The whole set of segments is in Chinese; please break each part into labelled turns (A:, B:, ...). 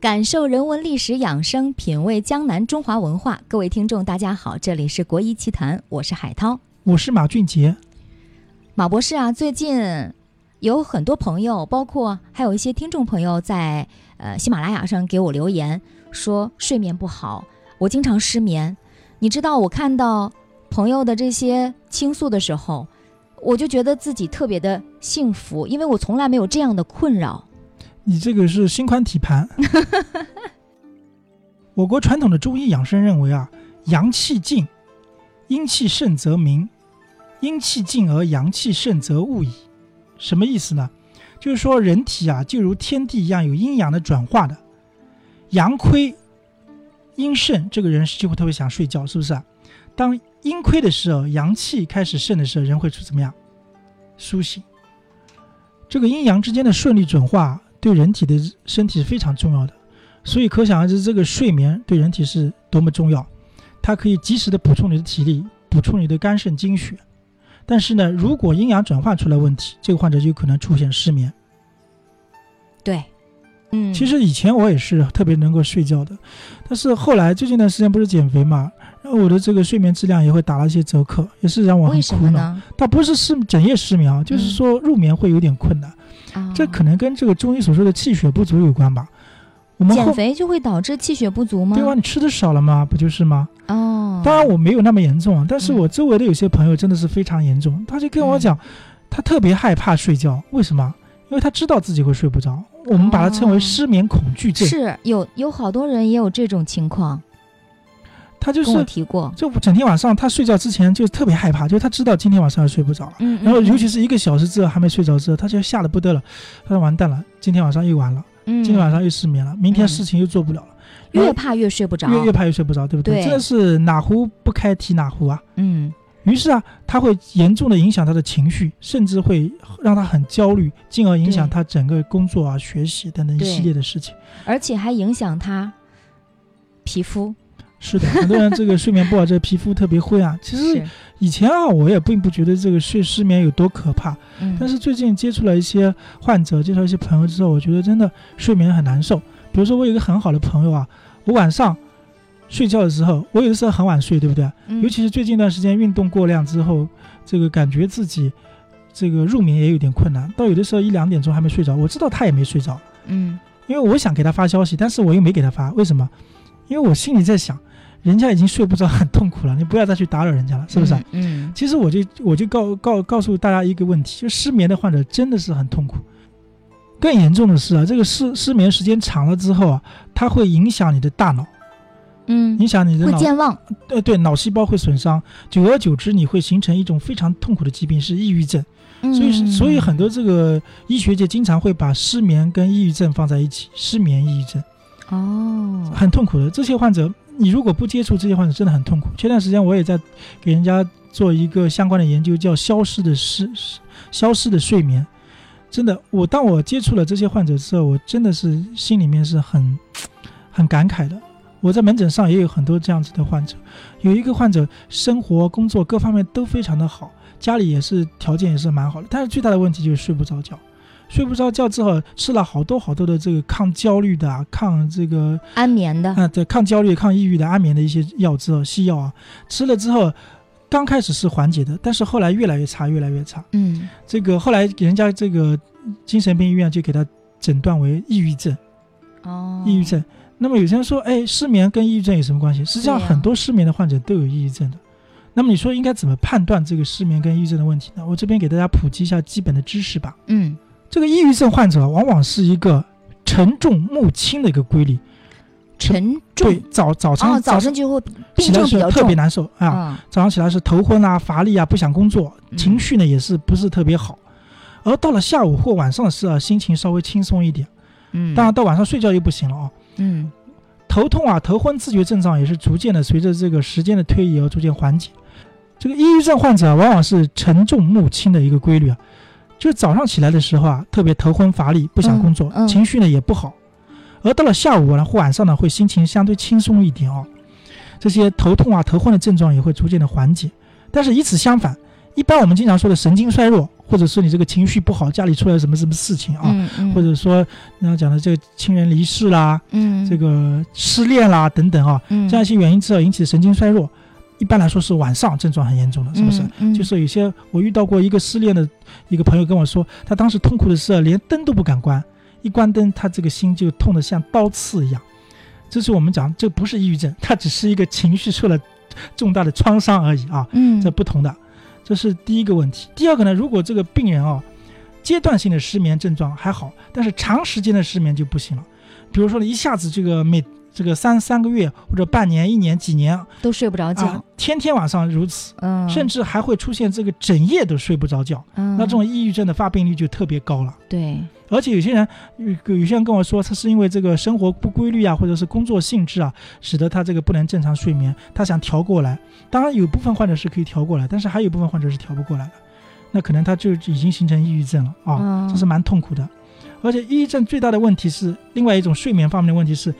A: 感受人文历史养生，品味江南中华文化。各位听众，大家好，这里是国医奇谈，我是海涛，
B: 我是马俊杰。
A: 马博士啊，最近有很多朋友，包括还有一些听众朋友，在呃喜马拉雅上给我留言，说睡眠不好，我经常失眠。你知道，我看到朋友的这些倾诉的时候，我就觉得自己特别的幸福，因为我从来没有这样的困扰。
B: 你这个是心宽体盘。我国传统的中医养生认为啊，阳气静，阴气盛则明；阴气静而阳气盛则物矣。什么意思呢？就是说人体啊，就如天地一样，有阴阳的转化的。阳亏阴盛，这个人就会特别想睡觉，是不是啊？当阴亏的时候，阳气开始盛的时候，人会怎么样？苏醒。这个阴阳之间的顺利转化。对人体的身体是非常重要的，所以可想而知，这个睡眠对人体是多么重要。它可以及时的补充你的体力，补充你的肝肾精血。但是呢，如果阴阳转换出来问题，这个患者就可能出现失眠。
A: 对，嗯，
B: 其实以前我也是特别能够睡觉的，但是后来最近一段时间不是减肥嘛，然后我的这个睡眠质量也会打了一些折扣，也是让我很苦恼。倒不是失整夜失眠啊，就是说入眠会有点困难。这可能跟这个中医所说的气血不足有关吧？
A: 我们减肥就会导致气血不足吗？
B: 对啊，你吃的少了吗？不就是吗？
A: 哦，
B: 当然我没有那么严重，但是我周围的有些朋友真的是非常严重，他就跟我讲，他特别害怕睡觉，为什么？因为他知道自己会睡不着，我们把它称为失眠恐惧症。
A: 是有有好多人也有这种情况。
B: 他就是
A: 提过，
B: 就整天晚上他睡觉之前就特别害怕，就他知道今天晚上要睡不着了，嗯，然后尤其是一个小时之后还没睡着之后，他就吓得不得了，他说完蛋了，今天晚上又完了，嗯，今天晚上又失眠了，明天事情又做不了了，
A: 越怕越睡不着，
B: 越越怕越睡不着，对不对？真的是哪壶不开提哪壶啊，
A: 嗯，
B: 于是啊，他会严重的影响他的情绪，甚至会让他很焦虑，进而影响他整个工作啊、学习等等一系列的事情，
A: 而且还影响他皮肤。
B: 是的，很多人这个睡眠不好，这个皮肤特别灰啊。其实以前啊，我也并不觉得这个睡失眠有多可怕。嗯。但是最近接触了一些患者，介绍一些朋友之后，我觉得真的睡眠很难受。比如说，我有一个很好的朋友啊，我晚上睡觉的时候，我有的时候很晚睡，对不对？嗯。尤其是最近一段时间运动过量之后，这个感觉自己这个入眠也有点困难，到有的时候一两点钟还没睡着。我知道他也没睡着。
A: 嗯。
B: 因为我想给他发消息，但是我又没给他发，为什么？因为我心里在想。人家已经睡不着，很痛苦了，你不要再去打扰人家了，是不是？
A: 嗯。
B: 其实我就我就告告告诉大家一个问题，就失眠的患者真的是很痛苦。更严重的是啊，这个失失眠时间长了之后啊，它会影响你的大脑，
A: 嗯，
B: 影响你的
A: 会健忘。
B: 呃对，脑细胞会损伤，久而久之，你会形成一种非常痛苦的疾病，是抑郁症。所以所以很多这个医学界经常会把失眠跟抑郁症放在一起，失眠抑郁症。
A: 哦，
B: 很痛苦的这些患者。你如果不接触这些患者，真的很痛苦。前段时间我也在给人家做一个相关的研究，叫“消失的失消失的睡眠”。真的，我当我接触了这些患者之后，我真的是心里面是很很感慨的。我在门诊上也有很多这样子的患者，有一个患者生活、工作各方面都非常的好，家里也是条件也是蛮好的，但是最大的问题就是睡不着觉。睡不着觉之后，吃了好多好多的这个抗焦虑的、啊抗这个
A: 安眠的
B: 啊，对，抗焦虑、抗抑郁的安眠的一些药之后，西药啊，吃了之后，刚开始是缓解的，但是后来越来越差，越来越差。
A: 嗯，
B: 这个后来给人家这个精神病医院就给他诊断为抑郁症。
A: 哦，
B: 抑郁症。那么有些人说，哎，失眠跟抑郁症有什么关系？实际上，很多失眠的患者都有抑郁症的。那么你说应该怎么判断这个失眠跟抑郁症的问题呢？我这边给大家普及一下基本的知识吧。
A: 嗯，
B: 这个抑郁症患者往往是一个沉重暮轻的一个规律，
A: 沉
B: 对
A: 重，
B: 早早上、
A: 哦，早晨就会病
B: 起来是
A: 症比较
B: 特别难受啊，
A: 啊，
B: 早上起来是头昏啊、乏力啊、不想工作，
A: 嗯
B: 情绪呢也是不是特别好。而到了下午或晚上的时候，心情稍微轻松一点。
A: 嗯，
B: 当然到晚上睡觉又不行了啊，
A: 嗯
B: 头痛啊、头昏、自觉症状也是逐渐的随着这个时间的推移而逐渐缓解。这个抑郁症患者啊往往是沉重木轻的一个规律啊，就是早上起来的时候啊，特别头昏乏力，不想工作，
A: 嗯嗯。
B: 情绪呢也不好。而到了下午呢或晚上呢，会心情相对轻松一点哦，这些头痛啊、头昏的症状也会逐渐的缓解。但是与此相反，一般我们经常说的神经衰弱，或者说你这个情绪不好，家里出了什么什么事情啊，或者说人家讲的这个亲人离世啦，
A: 嗯。
B: 这个失恋啦等等啊，
A: 嗯。
B: 这样一些原因之后引起的神经衰弱，一般来说是晚上症状很严重的，是不是？
A: 嗯嗯
B: 就是有些我遇到过一个失恋的一个朋友跟我说，他当时痛苦的时候连灯都不敢关，一关灯他这个心就痛得像刀刺一样。这是我们讲，这不是抑郁症，它只是一个情绪受了重大的创伤而已啊，
A: 嗯
B: 这不同的。这是第一个问题。第二个呢，如果这个病人啊，阶段性的失眠症状还好，但是长时间的失眠就不行了。比如说呢，一下子这个每这个三三个月或者半年、一年、几年
A: 都睡不着
B: 啊
A: 觉，，
B: 天天晚上如此，
A: 嗯，
B: 甚至还会出现这个整夜都睡不着觉，
A: 嗯
B: 那这种抑郁症的发病率就特别高了。
A: 对，
B: 而且有些人，有有些人跟我说，他是因为这个生活不规律啊，或者是工作性质啊，使得他这个不能正常睡眠，他想调过来。当然，有部分患者是可以调过来，但是还有部分患者是调不过来的，那可能他就已经形成抑郁症了啊，
A: 嗯
B: 这是蛮痛苦的。而且抑郁症最大的问题是，另外一种睡眠方面的问题是，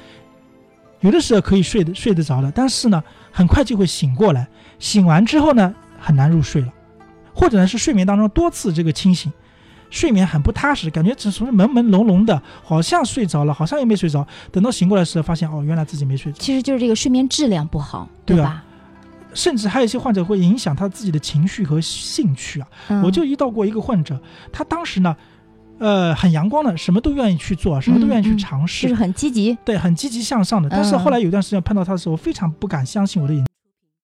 B: 有的时候可以睡得睡得着了，但是呢，很快就会醒过来，醒完之后呢，很难入睡了，或者呢是睡眠当中多次这个清醒。睡眠很不踏实，感觉只是朦朦胧胧的，好像睡着了，好像又没睡着。等到醒过来的时候，发现哦，原来自己没睡着。
A: 其实就是这个睡眠质量不好，
B: 对啊
A: 吧？
B: 甚至还有一些患者会影响他自己的情绪和兴趣啊。
A: 嗯
B: 我就遇到过一个患者，他当时呢，呃，很阳光的，什么都愿意去做，什么都愿意去
A: 嗯嗯
B: 尝试，
A: 就是很积极，
B: 对，很积极向上的。但是
A: 嗯
B: 后来有一段时间碰到他的时候，我非常不敢相信我的眼睛。